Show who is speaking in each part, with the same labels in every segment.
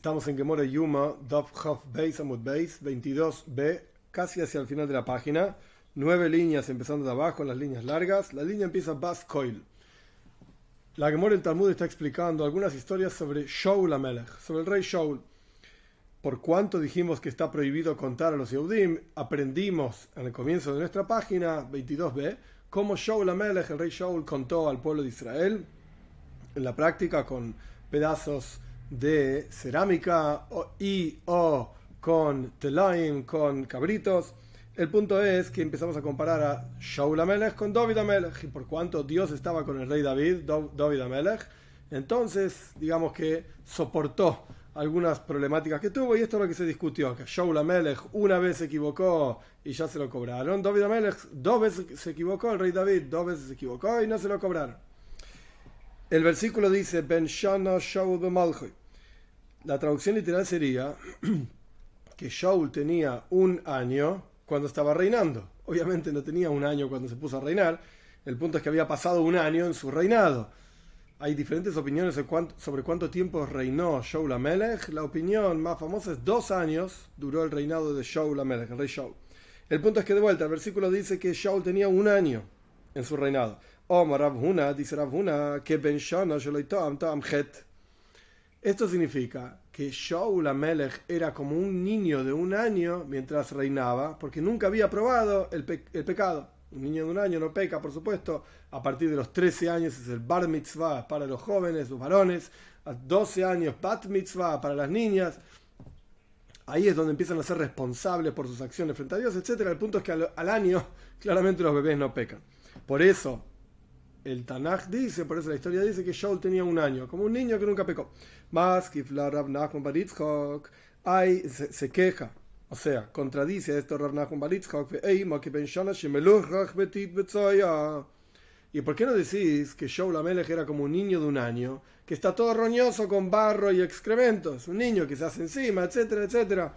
Speaker 1: Estamos en Gemora Yuma, Dov Hof Beis Amud Beis, 22b, casi hacia el final de la página. Nueve líneas empezando de abajo, en las líneas largas. La línea empieza Bas Koil. La Gemora del Talmud está explicando algunas historias sobre Shaul Amelech, sobre el rey Shaul. Por cuanto dijimos que está prohibido contar a los Yehudim, aprendimos en el comienzo de nuestra página 22b cómo Shaul Amelech, el rey Shaul, contó al pueblo de Israel en la práctica con pedazos de cerámica y o con telaim, con cabritos. El punto es que empezamos a comparar a Shaul Amelech con David Amelech y por cuanto Dios estaba con el rey David, David Amelech, entonces digamos que soportó algunas problemáticas que tuvo y esto es lo que se discutió, que Shaul Amelech una vez se equivocó y ya se lo cobraron, David Amelech dos veces se equivocó, el rey David dos veces se equivocó y no se lo cobraron. El versículo dice, Ben Shana Shaul Bemalchoy la traducción literal sería que Shaul tenía un año cuando estaba reinando. Obviamente no tenía un año cuando se puso a reinar. El punto es que había pasado un año en su reinado. Hay diferentes opiniones sobre cuánto tiempo reinó Shaul Amelech. La opinión más famosa es dos años duró el reinado de Shaul Amelech, el rey Shaul. El punto es que de vuelta el versículo dice que Shaul tenía un año en su reinado. Omar Rabhuna dice Rabhuna que Ben Shana Am Het esto significa que Shaul Amelech era como un niño de un año mientras reinaba, porque nunca había probado el, pecado. Un niño de un año no peca, por supuesto. A partir de los 13 años es el bar mitzvah para los jóvenes, los varones. A 12 años bat mitzvah para las niñas. Ahí es donde empiezan a ser responsables por sus acciones frente a Dios, etc. El punto es que al, al año claramente los bebés no pecan. Por eso el Tanaj dice, por eso la historia dice que Shaul tenía un año, como un niño que nunca pecó. Más que Rav Nachman Baritzchok, hay, se, se, queja, o sea, contradice esto Rav Nachman Baritzchok, ¿Y por qué no decís que Shaul Amelech era como un niño de un año, que está todo roñoso con barro y excrementos, un niño que se hace encima, etcétera, etcétera?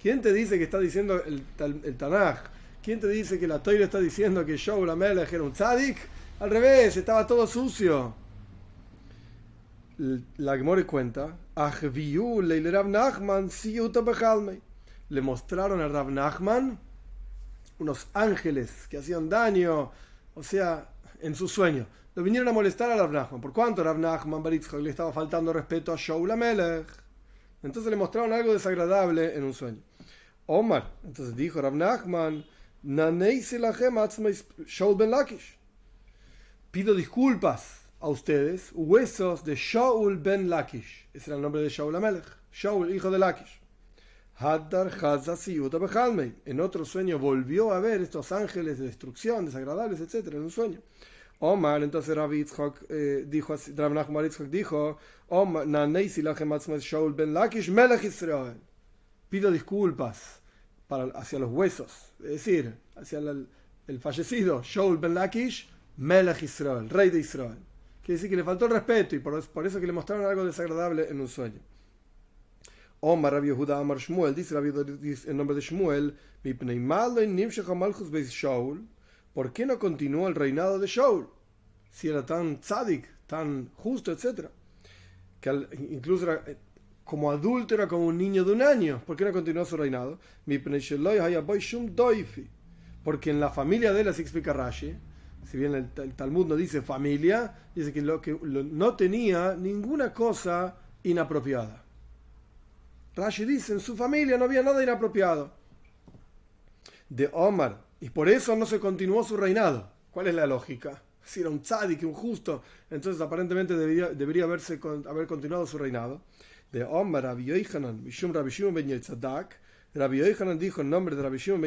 Speaker 1: ¿Quién te dice que está diciendo el, el, Tanaj? ¿Quién te dice que la Toira está diciendo que Shaul Amelech era un tzadik? Al revés, estaba todo sucio. La Gemore cuenta, le mostraron a Rav Nachman unos ángeles que hacían daño, o sea, en su sueño. Lo vinieron a molestar a Rav Nachman. ¿Por cuánto Rav Nachman le estaba faltando respeto a Shaul Amelech? Entonces le mostraron algo desagradable en un sueño. Omar, entonces dijo Rav Nachman, Shaul ben Lakish pido disculpas a ustedes, huesos de Shaul ben Lakish. Ese era el nombre de Shaul Amelech. Shaul, hijo de Lakish. Haddar En otro sueño volvió a ver estos ángeles de destrucción, desagradables, etc. En un sueño. Omar, entonces Rabbi eh, dijo, Rav Nachman dijo, Omar, Shaul ben Lakish, Melech Israel. Pido disculpas para, hacia los huesos, es decir, hacia el, el fallecido Shaul ben Lakish, Melech Israel, rey de Israel. Quiere decir que le faltó el respeto y por, eso que le mostraron algo desagradable en un sueño. Omar Rabbi Yehuda Amar Shmuel, dice en nombre de Shmuel, ¿por qué no continuó el reinado de Shaul? Si era tan tzadik, tan justo, etc. Que incluso era, eh, como adulto era como un niño de un año. ¿Por qué no continuó su reinado? Porque en la familia de él, así explica Rashi, si bien el, Talmud no dice familia, dice que, no tenía ninguna cosa inapropiada. Rashi dice, en su familia no había nada inapropiado. De Omar, y por eso no se continuó su reinado. ¿Cuál es la lógica? Si era un tzadik, un justo, entonces aparentemente debería, haberse, haber continuado su reinado. De Omar, Rabbi Yochanan, Bishum Rabbi Shimon Ben Rabbi Yochanan dijo en nombre de Rabbi Shimon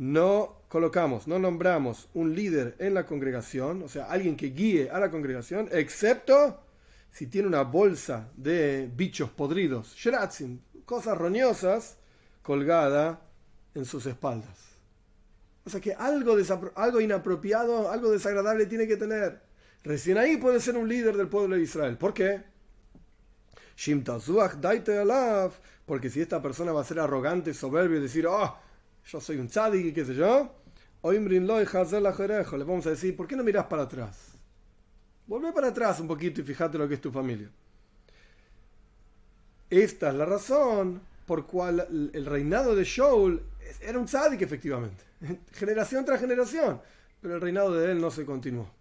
Speaker 1: no colocamos, no nombramos un líder en la congregación, o sea, alguien que guíe a la congregación, excepto si tiene una bolsa de bichos podridos, shratzin, cosas roñosas, colgada en sus espaldas. O sea que algo, algo inapropiado, algo desagradable tiene que tener. Recién ahí puede ser un líder del pueblo de Israel. ¿Por qué? Porque si esta persona va a ser arrogante, soberbio y decir, oh, yo soy un tzadik y qué sé yo, le vamos a decir, ¿por qué no miras para atrás? Volvé para atrás un poquito y fíjate lo que es tu familia. Esta es la razón por cual el reinado de Shaul era un tzadik efectivamente, generación tras generación, pero el reinado de él no se continuó.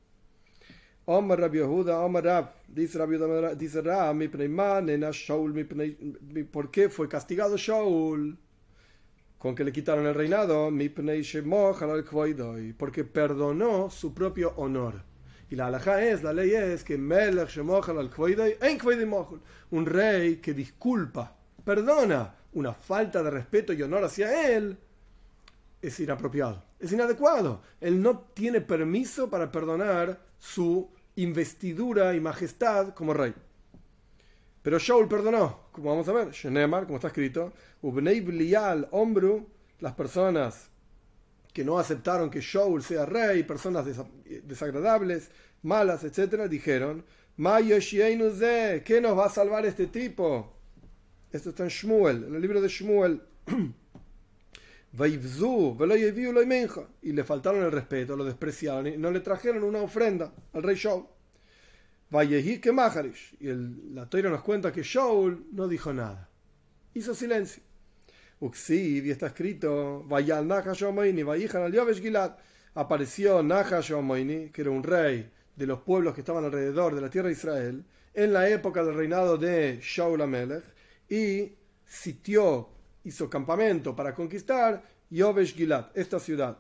Speaker 1: Omar Rabbi Yehuda, Omar Rab, dice Rabbi Yehuda, dice Rab, mi Shaul, ¿por qué fue castigado Shaul? Con que le quitaron el reinado, mi porque perdonó su propio honor. Y la halajá es, la ley es que un rey que disculpa, perdona una falta de respeto y honor hacia él, es inapropiado, es inadecuado. Él no tiene permiso para perdonar su investidura y majestad como rey. Pero Shaul perdonó, como vamos a ver, Shenemar, como está escrito, Ubnei Blial, Ombru, las personas que no aceptaron que Shaul sea rey, personas desagradables, malas, etc., dijeron, ¿qué nos va a salvar este tipo? Esto está en Shmuel, en el libro de Shmuel. y le faltaron el respeto, lo despreciaron y no le trajeron una ofrenda al rey Shaul. Y el, la Toira nos cuenta que Shaul no dijo nada, hizo silencio. Uxiv, está escrito, apareció Nahash que era un rey de los pueblos que estaban alrededor de la tierra de Israel, en la época del reinado de Shaul Amelech, y sitió, hizo campamento para conquistar Yovesh Gilad, esta ciudad,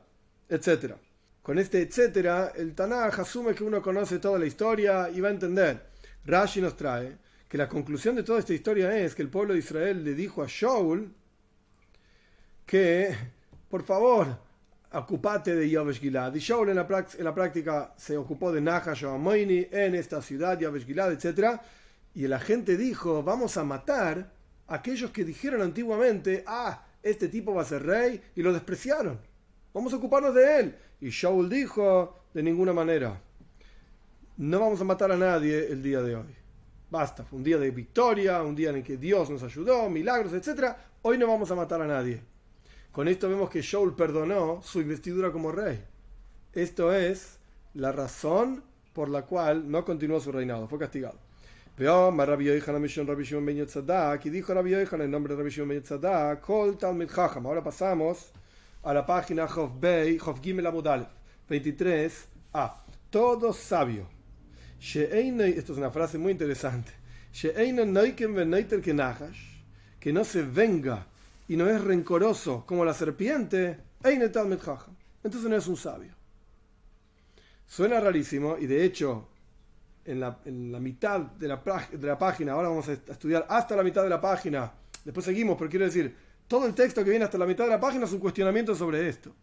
Speaker 1: etc. Con este etcétera, el Tanaj asume que uno conoce toda la historia y va a entender. Rashi nos trae que la conclusión de toda esta historia es que el pueblo de Israel le dijo a Shaul que, por favor, ocupate de Yovesh Gilad. Y Shaul en la, práctica se ocupó de Nahash en esta ciudad, Yovesh Gilad, etc. Y la gente dijo, vamos a matar aquellos que dijeron antiguamente, ah, este tipo va a ser rey, y lo despreciaron. Vamos a ocuparnos de él. Y Shaul dijo, de ninguna manera, no vamos a matar a nadie el día de hoy. Basta, fue un día de victoria, un día en el que Dios nos ayudó, milagros, etc. Hoy no vamos a matar a nadie. Con esto vemos que Shaul perdonó su investidura como rey. Esto es la razón por la cual no continuó su reinado, fue castigado. Veo Rabbi Yohanan Mishon Rabbi Shimon Ben Yotzadak y dijo Rabbi Yohanan en nombre de Rabbi Shimon Ben Yotzadak, Kol Talmid Chacham. Ahora pasamos a la página Chof Bey, Chof Gimel Amudal, 23a. Todo sabio. Esto es una frase muy interesante. Que no se venga y no es rencoroso como la serpiente, entonces no es un sabio. Suena rarísimo y de hecho en la, mitad de la, página, ahora vamos a estudiar hasta la mitad de la página, después seguimos, pero quiero decir, todo el texto que viene hasta la mitad de la página es un cuestionamiento sobre esto.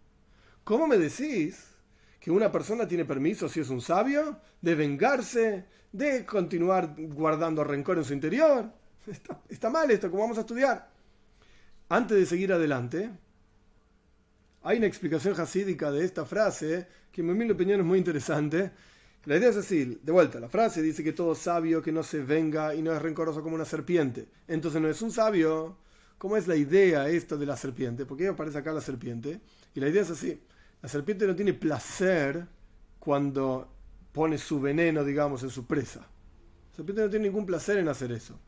Speaker 1: ¿Cómo me decís que una persona tiene permiso, si es un sabio, de vengarse, de continuar guardando rencor en su interior? Está, mal esto, como vamos a estudiar. Antes de seguir adelante, hay una explicación hasídica de esta frase que en mi opinión es muy interesante. La idea es así, de vuelta, la frase dice que todo sabio que no se venga y no es rencoroso como una serpiente. Entonces no es un sabio. ¿Cómo es la idea esto de la serpiente? Porque aparece acá la serpiente. Y la idea es así. La serpiente no tiene placer cuando pone su veneno, digamos, en su presa. La serpiente no tiene ningún placer en hacer eso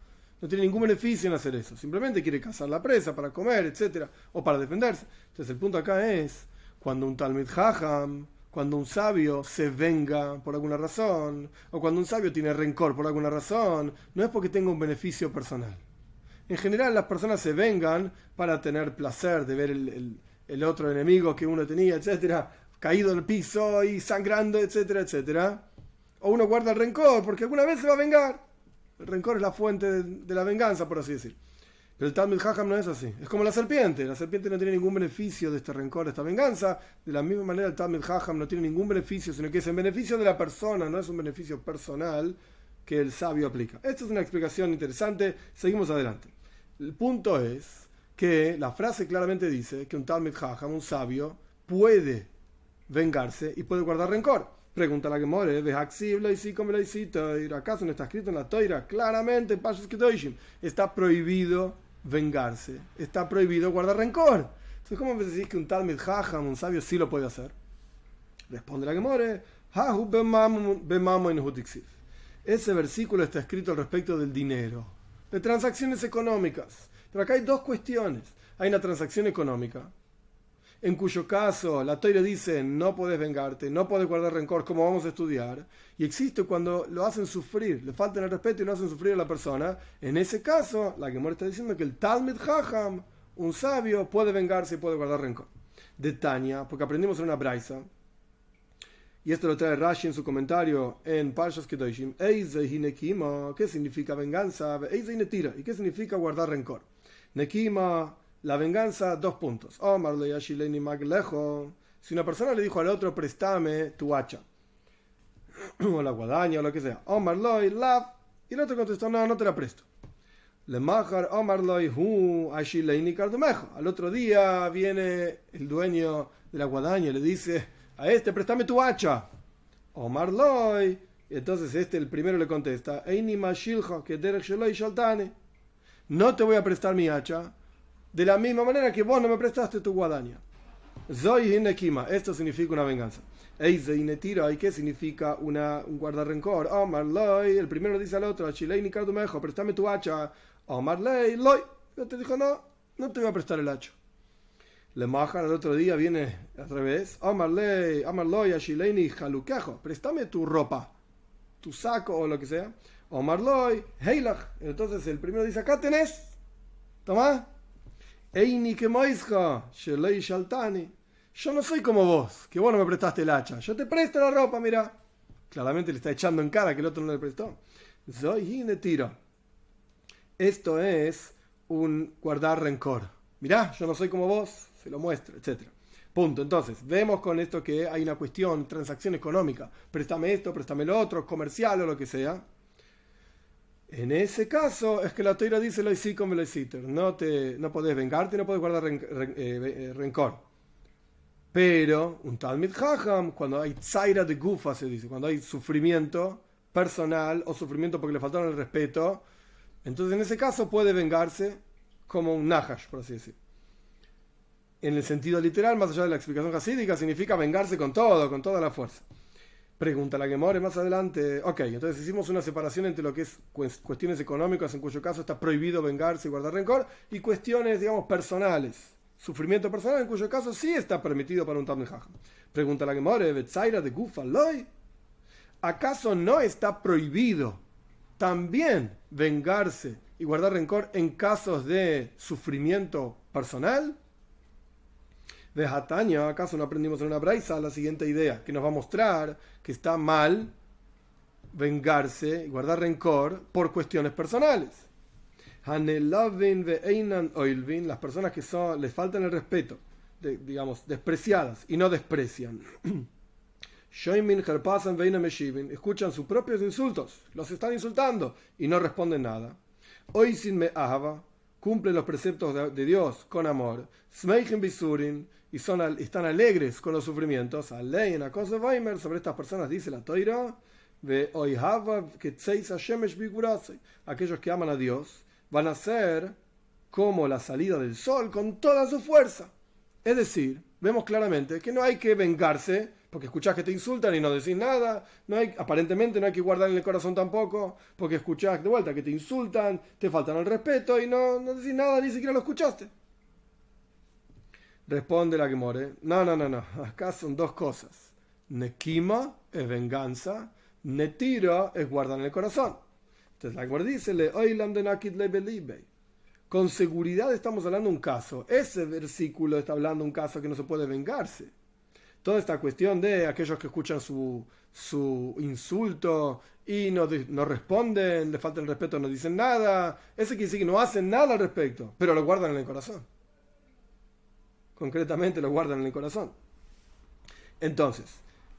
Speaker 1: no tiene ningún beneficio en hacer eso. Simplemente quiere cazar la presa para comer, etcétera, o para defenderse. Entonces el punto acá es cuando un Talmud Hajam, cuando un sabio se venga por alguna razón, o cuando un sabio tiene rencor por alguna razón, no es porque tenga un beneficio personal. En general las personas se vengan para tener placer de ver el, otro enemigo que uno tenía, etcétera, caído en el piso y sangrando, etcétera, etcétera. O uno guarda el rencor porque alguna vez se va a vengar. El rencor es la fuente de, la venganza, por así decir. Pero el Talmud Hajam no es así. Es como la serpiente. La serpiente no tiene ningún beneficio de este rencor, de esta venganza. De la misma manera, el Talmud Hajam no tiene ningún beneficio, sino que es en beneficio de la persona, no es un beneficio personal que el sabio aplica. Esta es una explicación interesante. Seguimos adelante. El punto es que la frase claramente dice que un Talmud Hajam, un sabio, puede vengarse y puede guardar rencor. Pregunta la que more, y sí como le ¿Acaso no está escrito en la toira? Claramente, está prohibido vengarse, está prohibido guardar rencor. Entonces, ¿cómo decís que un tal Hajam, un sabio, sí lo puede hacer? Responde la Gemore, ese versículo está escrito al respecto del dinero, de transacciones económicas. Pero acá hay dos cuestiones. Hay una transacción económica, en cuyo caso la Toira dice no puedes vengarte, no puedes guardar rencor, como vamos a estudiar, y existe cuando lo hacen sufrir, le faltan el respeto y lo hacen sufrir a la persona. En ese caso, la Gemora está diciendo que el Talmud Haham, un sabio, puede vengarse y puede guardar rencor. De Tania, porque aprendimos en una braisa, y esto lo trae Rashi en su comentario en Parshas Kedoshim, ¿qué significa venganza? ¿Y qué significa guardar rencor? Nekima, la venganza, dos puntos. Si una persona le dijo al otro, préstame tu hacha, o la guadaña, o lo que sea, Omar Loy, y el otro contestó, no, no te la presto. Le majar Omar Loy, hu, Al otro día viene el dueño de la guadaña y le dice, a este, préstame tu hacha. Omar Loy, y entonces este, el primero le contesta, que no te voy a prestar mi hacha, de la misma manera que vos no me prestaste tu guadaña. Zoy Hinekima, esto significa una venganza. Eize Inetira, ¿y qué significa una, un guardar rencor? Omar Loy, el primero dice al otro, Chilei ni Mejo, préstame tu hacha. Omar Ley, Loy, yo te dijo, no, no te voy a prestar el hacha. Le majan el otro día, viene al revés. Omar Ley, Omar Loy, ni Jaluquejo, préstame tu ropa, tu saco o lo que sea. Omar Loy, Heilach. Entonces el primero dice, acá tenés, toma Eini que Yo no soy como vos, que vos no me prestaste el hacha. Yo te presto la ropa, mira. Claramente le está echando en cara que el otro no le prestó. Soy tiro. Esto es un guardar rencor. Mirá, yo no soy como vos, se lo muestro, etc. Punto. Entonces, vemos con esto que hay una cuestión, transacción económica. Préstame esto, préstame lo otro, comercial o lo que sea. En ese caso es que la toira dice lo hice como lo No, te, no podés vengarte, no podés guardar eh, eh, rencor. Pero un Talmud Hajam, cuando hay zaira de gufa, se dice, cuando hay sufrimiento personal o sufrimiento porque le faltaron el respeto, entonces en ese caso puede vengarse como un Nahash, por así decir. En el sentido literal, más allá de la explicación hasídica, significa vengarse con todo, con toda la fuerza. Pregunta la que more más adelante. Ok, entonces hicimos una separación entre lo que es cuestiones económicas, en cuyo caso está prohibido vengarse y guardar rencor, y cuestiones, digamos, personales. Sufrimiento personal, en cuyo caso sí está permitido para un Talmud Pregunta la que more, Betzaira de Gufaloy. ¿Acaso no está prohibido también vengarse y guardar rencor en casos de sufrimiento personal? De Hatania, ¿acaso no aprendimos en una braisa la siguiente idea? Que nos va a mostrar que está mal vengarse y guardar rencor por cuestiones personales. Las personas que son, les faltan el respeto, digamos, despreciadas y no desprecian. Escuchan sus propios insultos, los están insultando y no responden nada. Hoy sin me cumplen los preceptos de, Dios con amor. bisurin y son, están alegres con los sufrimientos. Ley en cosa Weimer sobre estas personas dice la Toira de que aquellos que aman a Dios van a ser como la salida del sol con toda su fuerza. Es decir, vemos claramente que no hay que vengarse porque escuchás que te insultan y no decís nada, no hay, aparentemente no hay que guardar en el corazón tampoco, porque escuchás de vuelta que te insultan, te faltan el respeto y no, no decís nada, ni siquiera lo escuchaste. Responde la que more. No, no, no, no. Acá son dos cosas. Nekima es venganza. Netira es guardar en el corazón. Entonces la que dice, le de Con seguridad estamos hablando de un caso. Ese versículo está hablando de un caso que no se puede vengarse. Toda esta cuestión de aquellos que escuchan su, su insulto y no, no responden, le falta el respeto, no dicen nada. Ese quiere decir que no hacen nada al respecto, pero lo guardan en el corazón concretamente lo guardan en el corazón. Entonces,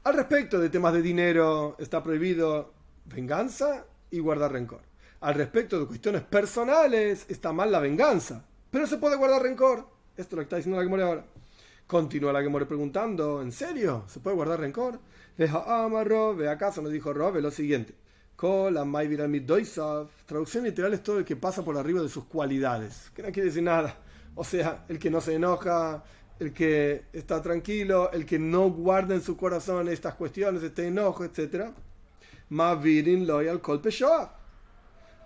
Speaker 1: al respecto de temas de dinero, está prohibido venganza y guardar rencor. Al respecto de cuestiones personales, está mal la venganza, pero se puede guardar rencor. Esto lo está diciendo la Gemore ahora. Continúa la Gemore preguntando, ¿en serio? ¿Se puede guardar rencor? Deja amarro, ve acaso nos dijo Robe lo siguiente. Traducción literal es todo el que pasa por arriba de sus cualidades. Que no quiere decir nada o sea, el que no se enoja, el que está tranquilo, el que no guarda en su corazón estas cuestiones, este enojo, etc. Mavirin loyal kolpe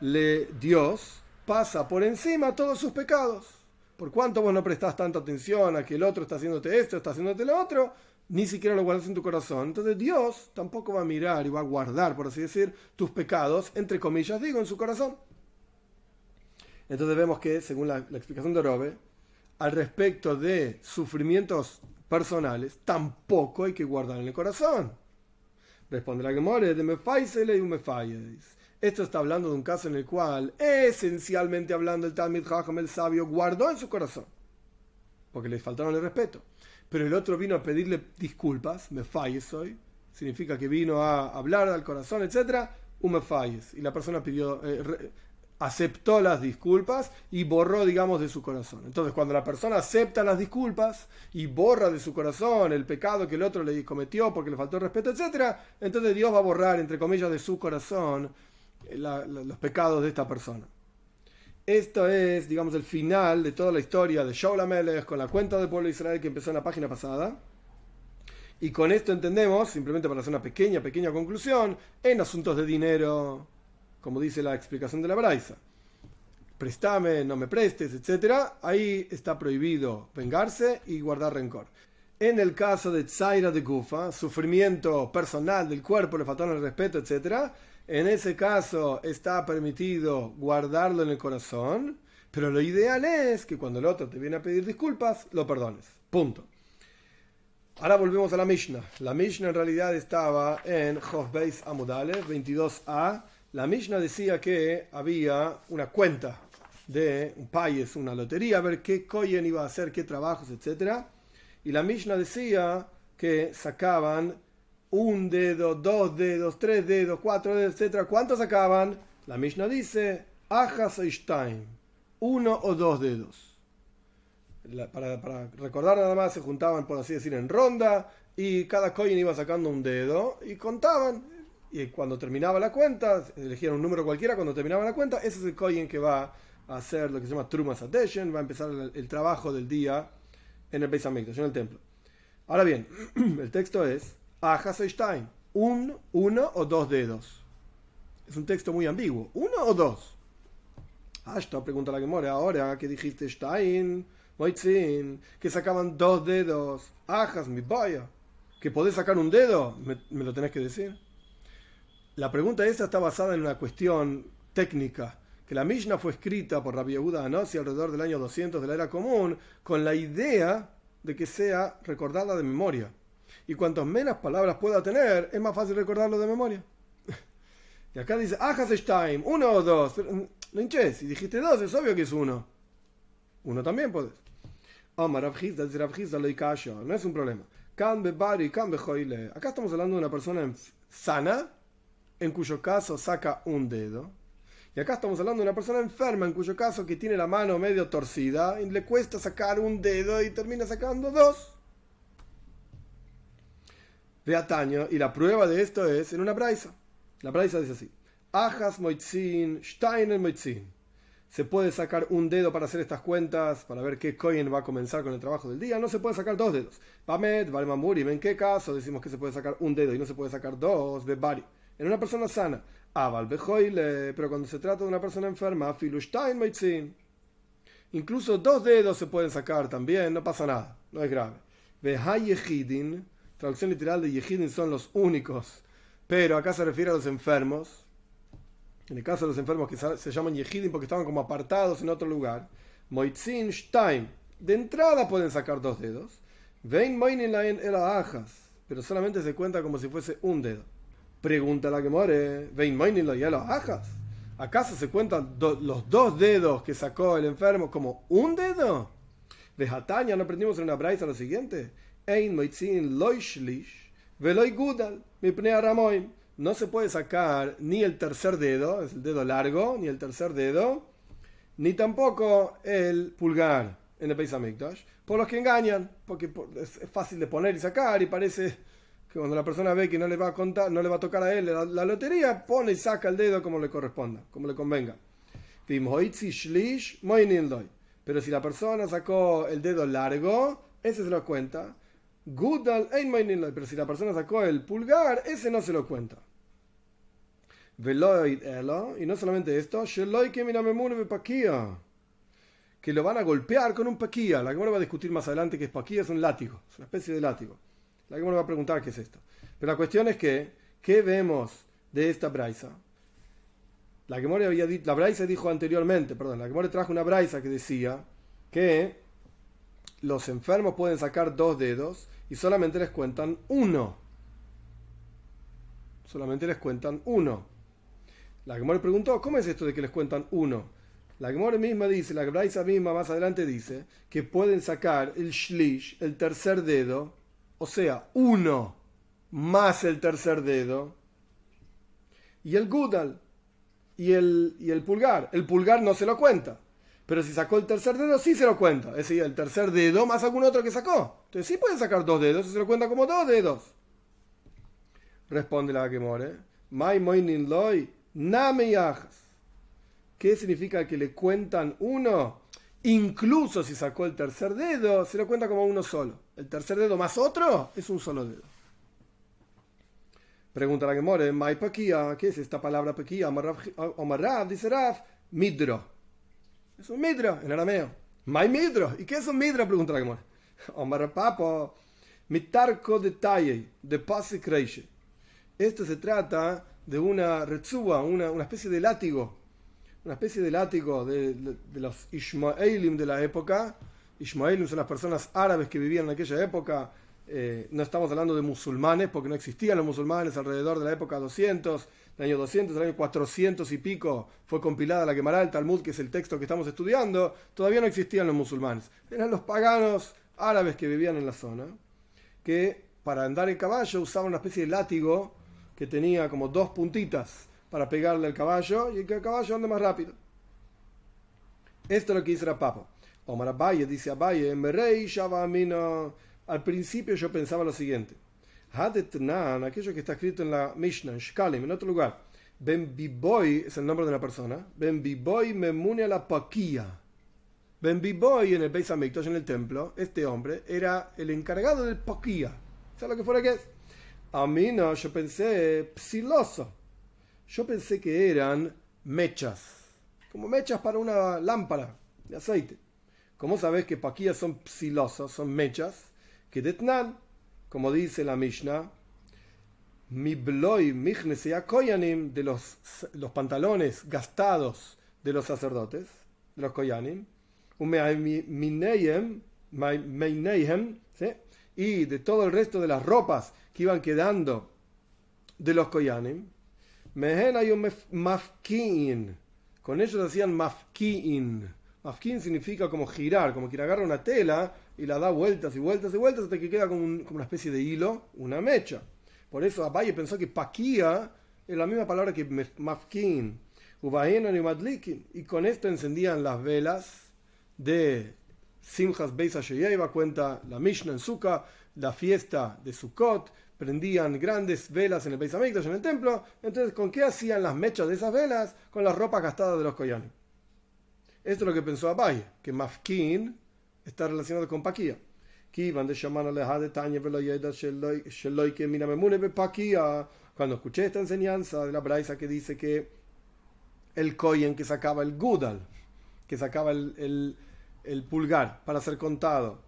Speaker 1: Le Dios pasa por encima todos sus pecados. Por cuanto vos no prestás tanta atención a que el otro está haciéndote esto, está haciéndote lo otro, ni siquiera lo guardas en tu corazón. Entonces Dios tampoco va a mirar y va a guardar, por así decir, tus pecados, entre comillas, digo, en su corazón. Entonces vemos que, según la, explicación de Robe, al respecto de sufrimientos personales, tampoco hay que guardar en el corazón. Responde la Gemore de me y me Esto está hablando de un caso en el cual, esencialmente hablando, el Talmud Chacham, el sabio, guardó en su corazón, porque le faltaron el respeto. Pero el otro vino a pedirle disculpas, me falles hoy, significa que vino a hablar al corazón, etc. Un me falles. Y la persona pidió, eh, aceptó las disculpas y borró, digamos, de su corazón. Entonces, cuando la persona acepta las disculpas y borra de su corazón el pecado que el otro le cometió porque le faltó respeto, etc., entonces Dios va a borrar, entre comillas, de su corazón eh, los pecados de esta persona. Esto es, digamos, el final de toda la historia de Shaul Amelech con la cuenta del pueblo de Israel que empezó en la página pasada. Y con esto entendemos, simplemente para hacer una pequeña, pequeña conclusión, en asuntos de dinero, como dice la explicación de la Braisa. Prestame, no me prestes, etc. Ahí está prohibido vengarse y guardar rencor. En el caso de Tzaira de Gufa, sufrimiento personal del cuerpo, le faltaron el respeto, etc. En ese caso está permitido guardarlo en el corazón, pero lo ideal es que cuando el otro te viene a pedir disculpas, lo perdones. Punto. Ahora volvemos a la Mishnah. La Mishnah en realidad estaba en Hofbeis Amudale 22a la Mishnah decía que había una cuenta de un país, una lotería, a ver qué Koyen iba a hacer, qué trabajos, etc. Y la Mishnah decía que sacaban un dedo, dos dedos, tres dedos, cuatro dedos, etc. ¿Cuántos sacaban? La Mishnah dice, Ajas Stein, uno o dos dedos. para, para, recordar nada más, se juntaban, por así decir, en ronda y cada coin iba sacando un dedo y contaban y cuando terminaba la cuenta, elegían un número cualquiera, cuando terminaba la cuenta, ese es el coin que va a hacer lo que se llama Trumas Attention, va a empezar el, trabajo del día en el Beis en el templo. Ahora bien, el texto es Stein, un, uno o dos dedos. Es un texto muy ambiguo. ¿Uno o dos? Hasta pregunta la que muere ahora que dijiste Stein, Moitzin, que sacaban dos dedos. Ajas, mi vaya. Que podés sacar un dedo, me lo tenés que decir. La pregunta esta está basada en una cuestión técnica, que la Mishnah fue escrita por Rabbi Yehuda Anossi alrededor del año 200 de la era común, con la idea de que sea recordada de memoria. Y cuantas menos palabras pueda tener, es más fácil recordarlo de memoria. y acá dice, Stein, uno o dos. Pero, no hinches, si dijiste dos, es obvio que es uno. Uno también puedes. no es un problema. Acá estamos hablando de una persona sana en cuyo caso saca un dedo. Y acá estamos hablando de una persona enferma, en cuyo caso que tiene la mano medio torcida y le cuesta sacar un dedo y termina sacando dos. Taño, y la prueba de esto es en una braisa. La braisa dice así: Ajas moitzin, steiner moitzin. Se puede sacar un dedo para hacer estas cuentas, para ver qué coin va a comenzar con el trabajo del día. No se puede sacar dos dedos. Bamet, Valmamuri, ¿en qué caso decimos que se puede sacar un dedo y no se puede sacar dos? Bebari en una persona sana. pero cuando se trata de una persona enferma, incluso dos dedos se pueden sacar también, no pasa nada, no es grave. Yehidin, traducción literal de Yehidin son los únicos, pero acá se refiere a los enfermos. En el caso de los enfermos que se llaman Yehidin porque estaban como apartados en otro lugar, Moitzin Stein, de entrada pueden sacar dos dedos. Vein el pero solamente se cuenta como si fuese un dedo. Pregunta la que muere, ya los ajas. ¿Acaso se cuentan los dos dedos que sacó el enfermo como un dedo? De Hataña no aprendimos en una braisa lo siguiente. No se puede sacar ni el tercer dedo, es el dedo largo, ni el tercer dedo, ni tampoco el pulgar en el Hamikdash, por los que engañan, porque es fácil de poner y sacar y parece que cuando la persona ve que no le va a contar, no le va a tocar a él la, lotería, pone y saca el dedo como le corresponda, como le convenga. Pero si la persona sacó el dedo largo, ese se lo cuenta. Pero si la persona sacó el pulgar, ese no se lo cuenta. Y no solamente esto, que lo van a golpear con un paquía. La que va a discutir más adelante que es paquía, es un látigo, es una especie de látigo. La que va a preguntar qué es esto. Pero la cuestión es que, ¿qué vemos de esta braisa? La que había dicho, la braisa dijo anteriormente, perdón, la que trajo una braisa que decía que los enfermos pueden sacar dos dedos y solamente les cuentan uno. Solamente les cuentan uno. La Gemora preguntó, ¿cómo es esto de que les cuentan uno? La Gemora misma dice, la Braisa misma más adelante dice, que pueden sacar el shlish, el tercer dedo, o sea, uno más el tercer dedo, y el gudal, y el, y el pulgar. El pulgar no se lo cuenta. Pero si sacó el tercer dedo, sí se lo cuenta. Es decir, el tercer dedo más algún otro que sacó. Entonces sí pueden sacar dos dedos se lo cuenta como dos dedos. Responde la Gemore. My moinin loy ¿Qué significa que le cuentan uno? Incluso si sacó el tercer dedo, se lo cuenta como uno solo. El tercer dedo más otro es un solo dedo. Pregunta la Gemore, Mai Paquía, ¿qué es esta palabra Paquía? Omar dice Raf, Midro. Es un Midro en arameo. Mai Midro. ¿Y qué es un Midro? Pregunta la Gemore. Omar Papo, Mitarco detalle, de pase Esto se trata de una retzúa, una, una, especie de látigo, una especie de látigo de, los Ishmaelim de la época. Ishmaelim son las personas árabes que vivían en aquella época. Eh, no estamos hablando de musulmanes, porque no existían los musulmanes alrededor de la época 200, del año 200, del año 400 y pico fue compilada la Gemara, el Talmud, que es el texto que estamos estudiando. Todavía no existían los musulmanes. Eran los paganos árabes que vivían en la zona, que para andar en caballo usaban una especie de látigo que tenía como dos puntitas para pegarle al caballo y que el caballo ande más rápido. Esto es lo que el Papa. Omar Abaye dice Abaye, rey al principio yo pensaba lo siguiente. Hadetnan, aquello que está escrito en la Mishnah, en Shkalim, en otro lugar. Ben Biboy es el nombre de una persona. Ben Biboy me a la paquía. Ben Biboy en el Beis Hamikdash, en el templo, este hombre era el encargado del paquía. ¿Sabes lo que fuera que es? A mí no, yo pensé psiloso. Yo pensé que eran mechas, como mechas para una lámpara de aceite. ¿Cómo sabes que paquías son psilosos, son mechas? Que detnan, como dice la Mishnah, mi bloy koyanim de los, los pantalones gastados de los sacerdotes, de los koyanim, y de todo el resto de las ropas que iban quedando de los Koyanim. Mehen hay un mafkin. Con ellos hacían mafkin. Mafkin significa como girar, como que agarra una tela y la da vueltas y vueltas y vueltas hasta que queda como, una especie de hilo, una mecha. Por eso Abaye pensó que paquía es la misma palabra que mafkin. Y con esto encendían las velas de Simchas Beis Sheyeva, cuenta la Mishnah en Sukkah, la fiesta de Sukkot, prendían grandes velas en el Beis Hamikdash, en el templo. Entonces, ¿con qué hacían las mechas de esas velas? Con las ropas gastadas de los koyanim. Esto es lo que pensó Abai, que Mafkin está relacionado con Paquía. Cuando escuché esta enseñanza de la Braisa que dice que el koyen que sacaba el gudal, que sacaba el, el pulgar para ser contado,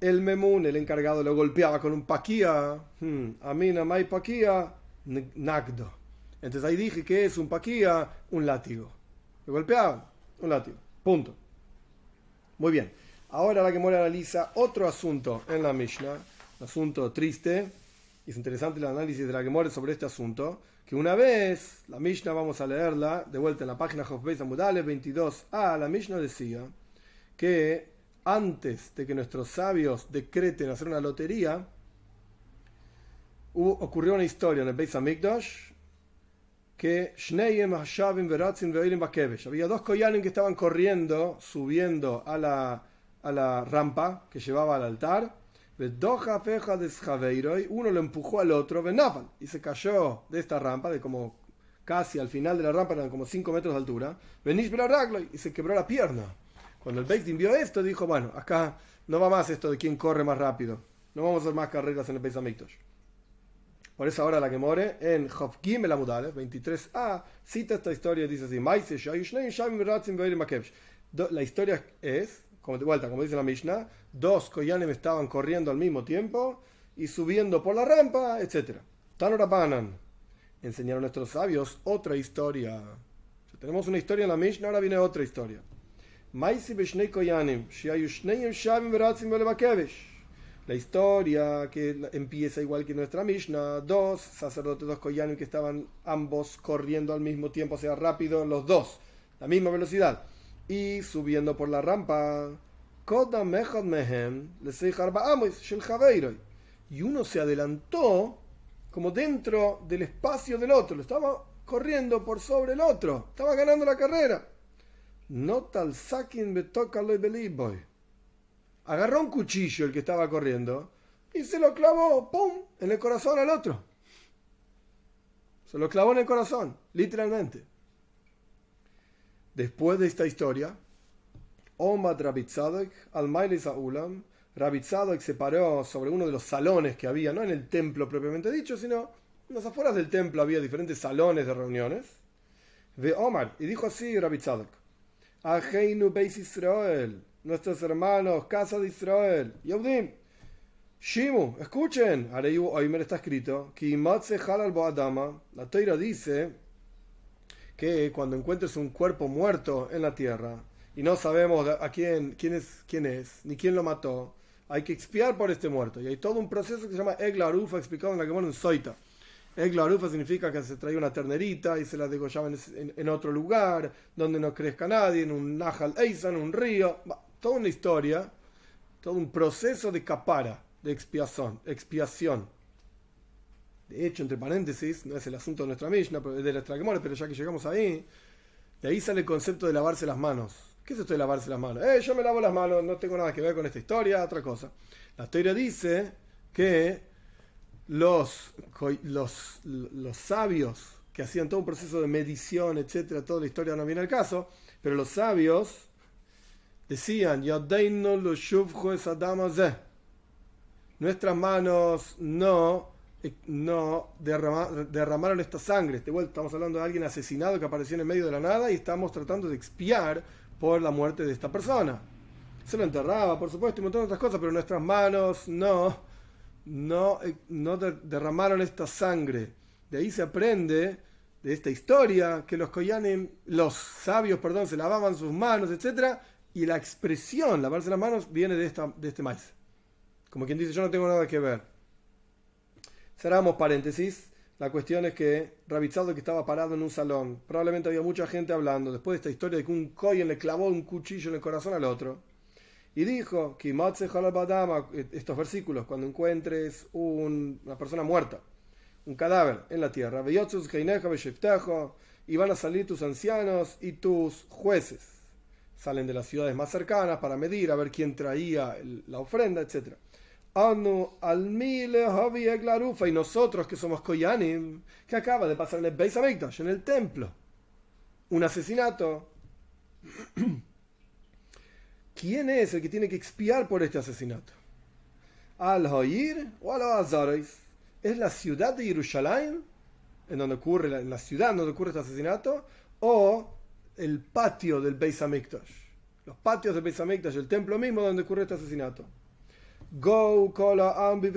Speaker 1: el Memun, el encargado, lo golpeaba con un paquía. Hmm, Amina Mai paquía, nagdo. Entonces ahí dije que es un paquía, un látigo. Lo golpeaban, un látigo. Punto. Muy bien. Ahora la que analiza otro asunto en la Mishnah, un asunto triste. Es interesante el análisis de la que sobre este asunto. Que una vez, la Mishnah, vamos a leerla, de vuelta en la página Jofbeis Amudale 22a, la Mishnah decía que antes de que nuestros sabios decreten hacer una lotería, ocurrió una historia en el Beis Hamikdash que había dos koyanim que estaban corriendo, subiendo a la, a la rampa que llevaba al altar. Uno lo empujó al otro, y se cayó de esta rampa, de como casi al final de la rampa, eran como 5 metros de altura. Y se quebró la pierna. Cuando el Beitin vio esto, dijo, bueno, acá no va más esto de quién corre más rápido. No vamos a hacer más carreras en el Beis Hamikdash. Por eso ahora la que more en Hofkim el Amudale 23a cita esta historia y dice así: La historia es, como de vuelta, como dice la Mishnah, dos Koyanim estaban corriendo al mismo tiempo y subiendo por la rampa, etc. Tanorabanan enseñaron nuestros sabios otra historia. tenemos una historia en la Mishnah, ahora viene otra historia. La historia que empieza igual que nuestra Mishnah, dos sacerdotes, dos koyanim que estaban ambos corriendo al mismo tiempo, o sea, rápido los dos, la misma velocidad, y subiendo por la rampa. Y uno se adelantó como dentro del espacio del otro, lo estaba corriendo por sobre el otro, estaba ganando la carrera. No tal sakin boy agarró un cuchillo el que estaba corriendo y se lo clavó, ¡pum!, en el corazón al otro. Se lo clavó en el corazón, literalmente. Después de esta historia, Omad Rabitzadek, al Ulam, Rabitzadek se paró sobre uno de los salones que había, no en el templo propiamente dicho, sino en las afueras del templo había diferentes salones de reuniones. Ve Omar, y dijo así Rabitzadek, Ajeinu Beis Israel, nuestros hermanos, casa de Israel, Yehudim, Shimu, escuchen, hoy me está escrito, la Teira dice que cuando encuentres un cuerpo muerto en la tierra y no sabemos a quién, quién, es, quién es, ni quién lo mató, hay que expiar por este muerto. Y hay todo un proceso que se llama Eglarufa, explicado en la que en Soita. Eglarufa significa que se traía una ternerita y se la degollaban en, en, otro lugar, donde no crezca nadie, en un Nahal Eisan, un río toda una historia, todo un proceso de capara, de expiación. expiación. De hecho, entre paréntesis, no es el asunto de nuestra Mishnah, de nuestra Gemora, pero ya que llegamos ahí, de ahí sale el concepto de lavarse las manos. ¿Qué es esto de lavarse las manos? Eh, yo me lavo las manos, no tengo nada que ver con esta historia, otra cosa. La historia dice que los, los, los sabios que hacían todo un proceso de medición, etcétera, toda la historia no viene al caso, pero los sabios decían, nuestras manos no, eh, no derramaron esta sangre. De vuelta, estamos hablando de alguien asesinado que apareció en el medio de la nada y estamos tratando de expiar por la muerte de esta persona. Se lo enterraba, por supuesto, y un montón de otras cosas, pero nuestras manos no, no, eh, no derramaron esta sangre. De ahí se aprende de esta historia que los koyanim, los sabios, perdón, se lavaban sus manos, etcétera, y la expresión, lavarse las manos, viene de, esta, de este maíz. Como quien dice, yo no tengo nada que ver. Cerramos paréntesis. La cuestión es que Rabitzado que estaba parado en un salón, probablemente había mucha gente hablando, después de esta historia de que un Koyen le clavó un cuchillo en el corazón al otro, y dijo, estos versículos, cuando encuentres una persona muerta, un cadáver en la tierra, y van a salir tus ancianos y tus jueces salen de las ciudades más cercanas para medir a ver quién traía la ofrenda, etc. Anu al y nosotros que somos Koyanim, que acaba de pasar en el Beis Hamikdash, en el templo, un asesinato. ¿Quién es el que tiene que expiar por este asesinato? ¿Al Hoir o al Azaris? ¿Es la ciudad de Jerusalén, en donde ocurre, en la ciudad donde ocurre este asesinato? ¿O el patio del Beis Hamikdash. Los patios del Beis Hamikdash, el templo mismo donde ocurrió este asesinato. Go, kola, ambi,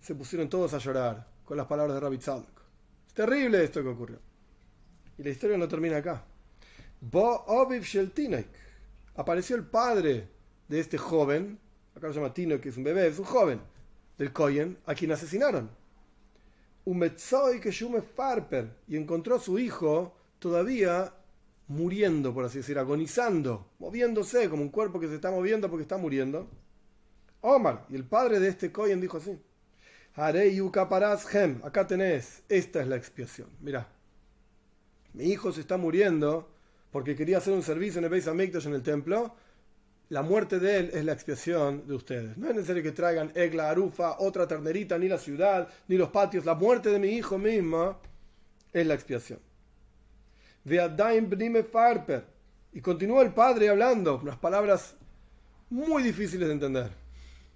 Speaker 1: Se pusieron todos a llorar con las palabras de Rabbi Tzadok. Es terrible esto que ocurrió. Y la historia no termina acá. Bo Obiv Sheltinek. Apareció el padre de este joven, acá lo llama Tino, que es un bebé, es un joven, del Koyen, a quien asesinaron. Un que Farper. Y encontró a su hijo todavía muriendo, por así decir, agonizando, moviéndose como un cuerpo que se está moviendo porque está muriendo. Omar, y el padre de este Cohen dijo así: acá tenés, esta es la expiación. Mira, mi hijo se está muriendo porque quería hacer un servicio en el Beis Hamikdash en el templo. La muerte de él es la expiación de ustedes. No es necesario que traigan Egla, Arufa, otra ternerita, ni la ciudad, ni los patios. La muerte de mi hijo misma es la expiación. Farper. Y continuó el padre hablando, unas palabras muy difíciles de entender,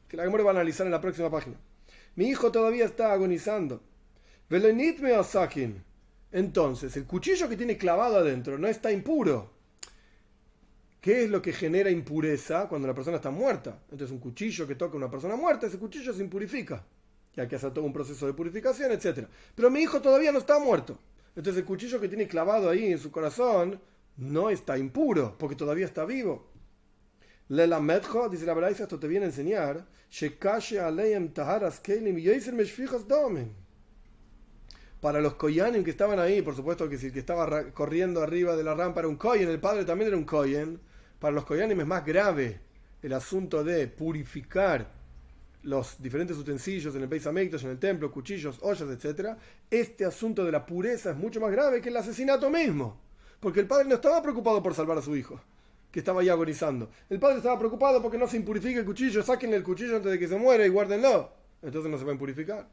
Speaker 1: que la Gemora va a analizar en la próxima página. Mi hijo todavía está agonizando. Velenitme sakin. Entonces, el cuchillo que tiene clavado adentro no está impuro. ¿Qué es lo que genera impureza cuando la persona está muerta? Entonces, un cuchillo que toca a una persona muerta, ese cuchillo se impurifica. Y hay que hacer todo un proceso de purificación, etc. Pero mi hijo todavía no está muerto. Entonces, el cuchillo que tiene clavado ahí en su corazón no está impuro, porque todavía está vivo. Medjo, dice la Braisa, esto te viene a enseñar. Para los koyanim que estaban ahí, por supuesto que si el que estaba corriendo arriba de la rampa era un koyen, el padre también era un koyen. Para los koyanim es más grave el asunto de purificar los diferentes utensilios en el Beis en el templo, cuchillos, ollas, etc. Este asunto de la pureza es mucho más grave que el asesinato mismo. Porque el padre no estaba preocupado por salvar a su hijo que estaba ahí agonizando. El padre estaba preocupado porque no se impurifique el cuchillo, saquen el cuchillo antes de que se muera y guárdenlo. Entonces no se va a impurificar.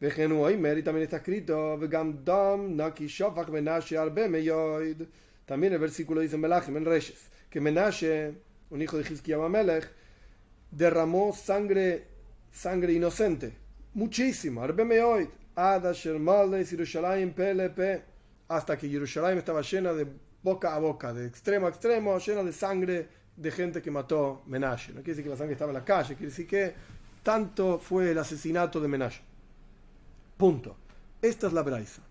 Speaker 1: y también está escrito, también el versículo dice en en Reyes, que Menashe, un hijo de Hizkiah Melech, derramó sangre, sangre inocente, muchísimo, hasta que Jerusalén estaba llena de boca a boca, de extremo a extremo, lleno de sangre de gente que mató Menashe. No quiere decir que la sangre estaba en la calle, quiere decir que tanto fue el asesinato de Menashe. Punto. Esta es la Braisa.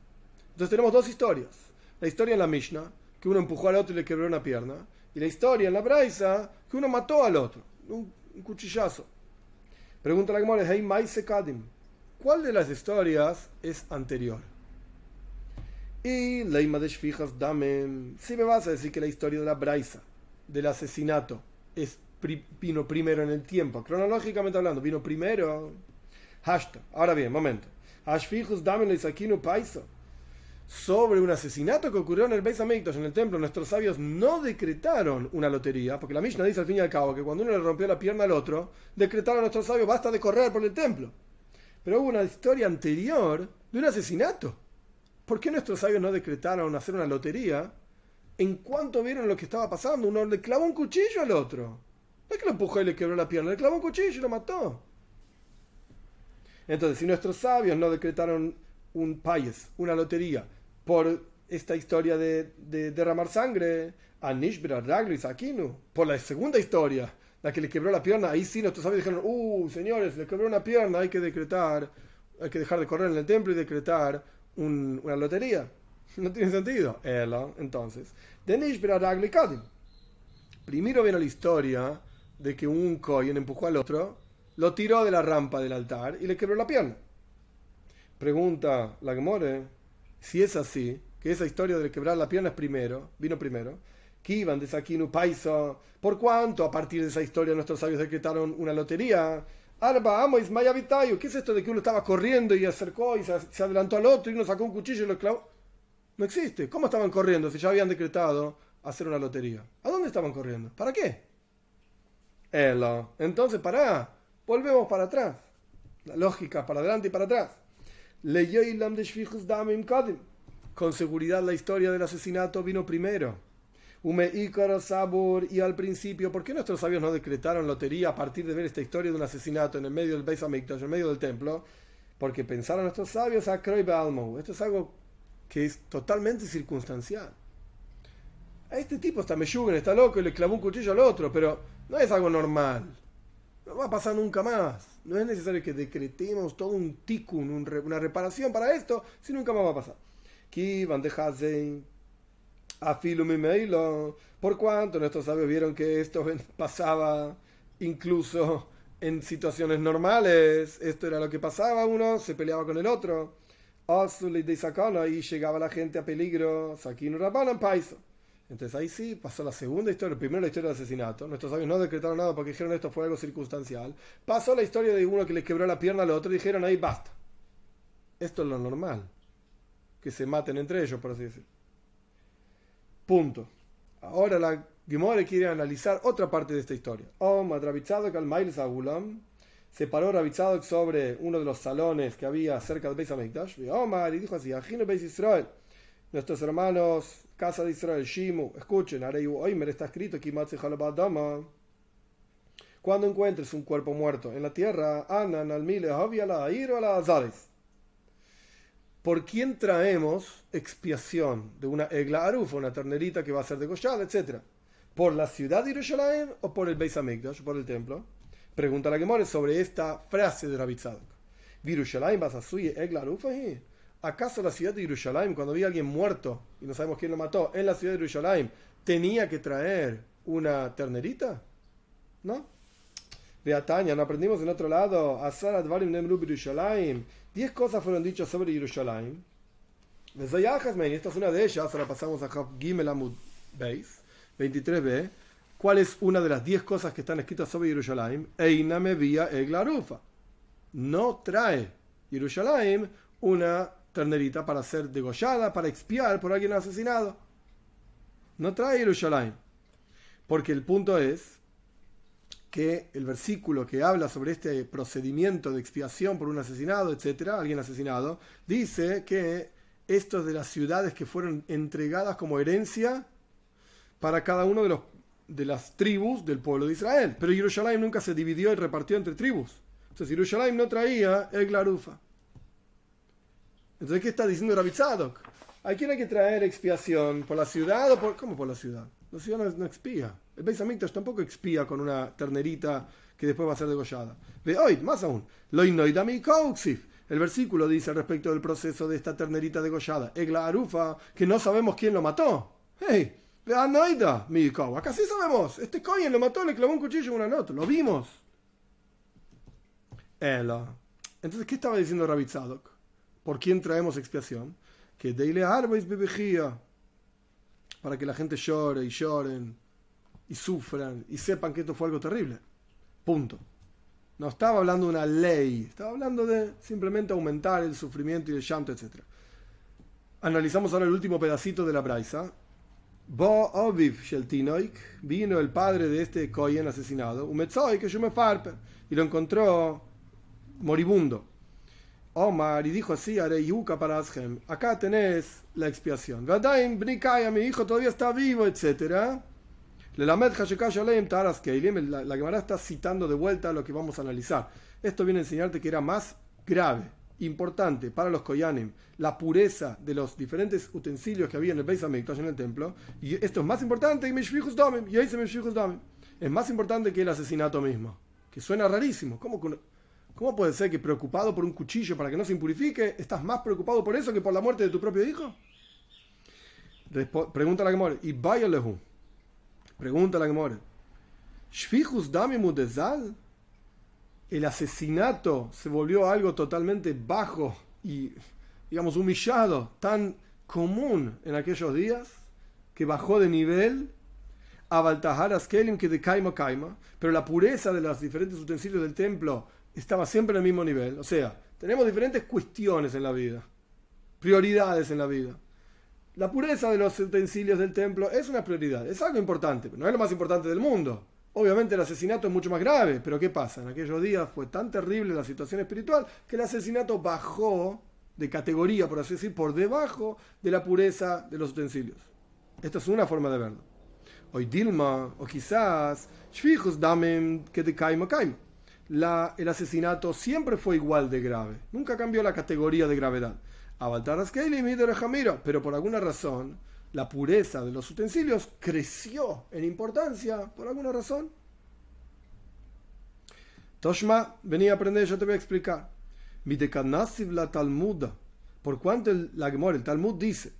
Speaker 1: Entonces tenemos dos historias. La historia en la Mishnah, que uno empujó al otro y le quebró una pierna, y la historia en la Braisa, que uno mató al otro, cuchillazo. Pregunta la Gemara, hey, ¿cuál de las historias es anterior? Y Leima de Shfijas Damen, si me vas a decir que la historia de la Braisa, del asesinato, es vino primero en el tiempo, cronológicamente hablando, vino primero. Hashtag. Ahora bien, momento. Ashfijus Leisakinu Paisa. Sobre un asesinato que ocurrió en el Beis Hamikdash, en el templo, nuestros sabios no decretaron una lotería, porque la Mishnah dice al fin y al cabo que cuando uno le rompió la pierna al otro, decretaron a nuestros sabios basta de correr por el templo. Pero hubo una historia anterior de un asesinato. ¿Por qué nuestros sabios no decretaron hacer una lotería en cuanto vieron lo que estaba pasando? Uno le clavó un cuchillo al otro. No es que lo empujó y le quebró la pierna, le clavó un cuchillo y lo mató. Entonces, si nuestros sabios no decretaron un payes, una lotería, por esta historia de, derramar sangre, a Nishbra, Raglis, Aquino, por la segunda historia, la que le quebró la pierna, ahí sí nuestros sabios dijeron, uh, señores, le quebró una pierna, hay que decretar, hay que dejar de correr en el templo y decretar una lotería. No tiene sentido. entonces. Primero viene la historia de que un Kohen empujó al otro, lo tiró de la rampa del altar y le quebró la pierna. Pregunta la Gemore, si es así, que esa historia de quebrar la pierna es primero, vino primero, que iban de Sakinu Paiso, ¿por cuánto a partir de esa historia nuestros sabios decretaron una lotería? Arba, amo, Ismaya ¿Qué es esto de que uno estaba corriendo y acercó y se, adelantó al otro y uno sacó un cuchillo y lo clavó? No existe. ¿Cómo estaban corriendo si ya habían decretado hacer una lotería? ¿A dónde estaban corriendo? ¿Para qué? Elo. Entonces, para. Volvemos para atrás. La lógica, para adelante y para atrás. Leyó de Con seguridad la historia del asesinato vino primero. Ume Sabur, y al principio, ¿por qué nuestros sabios no decretaron lotería a partir de ver esta historia de un asesinato en el medio del Beis Hamikdash, en el medio del templo? Porque pensaron nuestros sabios a Kroy Esto es algo que es totalmente circunstancial. A este tipo está meyugen, está loco y le clavó un cuchillo al otro, pero no es algo normal. No va a pasar nunca más. No es necesario que decretemos todo un tikkun, una reparación para esto, si nunca más va a pasar. Ki van por cuanto nuestros sabios vieron que esto pasaba incluso en situaciones normales, esto era lo que pasaba, uno se peleaba con el otro, y llegaba la gente a peligro, Paiso. Entonces ahí sí pasó la segunda historia, primero la historia del asesinato, nuestros sabios no decretaron nada porque dijeron esto fue algo circunstancial, pasó la historia de uno que le quebró la pierna al otro y dijeron ahí basta. Esto es lo normal, que se maten entre ellos, por así decirlo. Punto. Ahora la Gemore quiere analizar otra parte de esta historia. Omar se paró Rabitzadok sobre uno de los salones que había cerca del Beis HaMikdash y Omar y dijo así, Beis Israel, nuestros hermanos, casa de Israel, Shimu, escuchen, Areiu Oimer está escrito, Cuando encuentres un cuerpo muerto en la tierra, anan al mile la ir a la azares. ¿Por quién traemos expiación de una egla arufa, una ternerita que va a ser degollada, etcétera? ¿Por la ciudad de Jerusalén o por el Beis Hamikdash, por el templo? Pregunta la que more sobre esta frase de Rabbi Tzadok. ¿Virushalayim vas a egla arufa? ¿Acaso la ciudad de Jerusalén, cuando había alguien muerto y no sabemos quién lo mató, en la ciudad de Jerusalén, tenía que traer una ternerita? ¿No? Ataña, no aprendimos en otro lado, Asar Advarim Nemru Jerusalén. Diez cosas fueron dichas sobre Jerusalén. Esta es una de ellas, ahora pasamos a Gimel Amud Beis, 23b. ¿Cuál es una de las diez cosas que están escritas sobre Jerusalén? Eina me vía eglarufa. No trae Jerusalén una ternerita para ser degollada, para expiar por alguien asesinado. No trae Jerusalén. Porque el punto es que el versículo que habla sobre este procedimiento de expiación por un asesinado, etcétera, alguien asesinado, dice que esto es de las ciudades que fueron entregadas como herencia para cada uno de, los, de las tribus del pueblo de Israel. Pero Jerusalén nunca se dividió y repartió entre tribus. Entonces Jerusalén no traía el glarufa. Entonces, ¿qué está diciendo Rabbi Tzadok? ¿A quién hay que traer expiación? ¿Por la ciudad o por.? ¿Cómo por la ciudad? La ciudad no, expía. El Beis tampoco expía con una ternerita que después va a ser degollada. Ve hoy, más aún. El versículo dice respecto del proceso de esta ternerita degollada. Egla Arufa, que no sabemos quién lo mató. ¡Hey! mi Acá sí sabemos. Este coño lo mató, le clavó un cuchillo en una nota. Lo vimos. Entonces, ¿qué estaba diciendo Rabbi Tzadok? ¿Por quién traemos expiación? Que Deile Arbais bebejía. Para que la gente llore y lloren y sufran y sepan que esto fue algo terrible. Punto. No estaba hablando de una ley, estaba hablando de simplemente aumentar el sufrimiento y el llanto, etc. Analizamos ahora el último pedacito de la Braisa. Bo Oviv Sheltinoik vino el padre de este Koyen asesinado, que yo y lo encontró moribundo. Omar y dijo así, haré yuca para Ashem, acá tenés la expiación. Vadaim Bnikaya, mi hijo todavía está vivo, etc. La, la Gemara está citando de vuelta lo que vamos a analizar. Esto viene a enseñarte que era más grave, importante para los Koyanim, la pureza de los diferentes utensilios que había en el Beis Hamikdash, en el templo. Y esto es más importante que y ahí se Es más importante que el asesinato mismo. Que suena rarísimo. ¿Cómo ¿Cómo puede ser que preocupado por un cuchillo para que no se impurifique, estás más preocupado por eso que por la muerte de tu propio hijo? pregunta la Gemore. Y vaya lehu. Pregunta la Gemore. Shfijus dami mudezal. El asesinato se volvió algo totalmente bajo y, digamos, humillado, tan común en aquellos días, que bajó de nivel a Baltaharas Kelim que de Kaima Kaima, pero la pureza de los diferentes utensilios del templo estaba siempre en el mismo nivel. O sea, tenemos diferentes cuestiones en la vida, prioridades en la vida. La pureza de los utensilios del templo es una prioridad, es algo importante, pero no es lo más importante del mundo. Obviamente el asesinato es mucho más grave, pero ¿qué pasa? En aquellos días fue tan terrible la situación espiritual que el asesinato bajó de categoría, por así decir, por debajo de la pureza de los utensilios. Esta es una forma de verlo. Hoy Dilma, o quizás, Damen que de Kaima El asesinato siempre fue igual de grave. Nunca cambió la categoría de gravedad. Pero por alguna razón, la pureza de los utensilios creció en importancia. Por alguna razón. Toshma, venía a aprender, yo te voy a explicar. la Talmud. Por cuanto el, la el Talmud dice,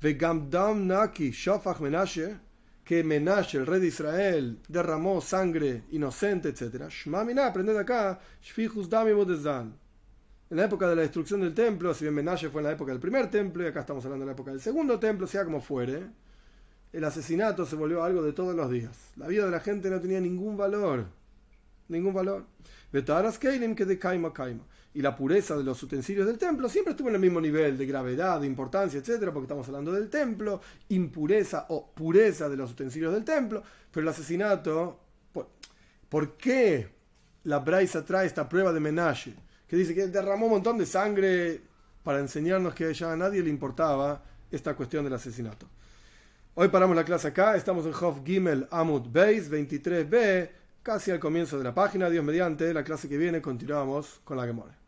Speaker 1: Vegamdam Naki Shofach Menashe, que Menashe, el rey de Israel, derramó sangre inocente, etc. Shmamina, aprended acá, En la época de la destrucción del templo, si bien Menashe fue en la época del primer templo, y acá estamos hablando de la época del segundo templo, sea como fuere, el asesinato se volvió algo de todos los días. La vida de la gente no tenía ningún valor. Ningún valor. Betaras Keilim que de Kaima Kaima y la pureza de los utensilios del templo siempre estuvo en el mismo nivel de gravedad, de importancia, etcétera, porque estamos hablando del templo, impureza o pureza de los utensilios del templo, pero el asesinato, ¿por, qué la Braisa trae esta prueba de Menashe? Que dice que derramó un montón de sangre para enseñarnos que ya a nadie le importaba esta cuestión del asesinato. Hoy paramos la clase acá, estamos en Hof Gimel Amud Beis 23b casi al comienzo de la página. Dios mediante, la clase que viene continuamos con la muere.